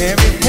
everything.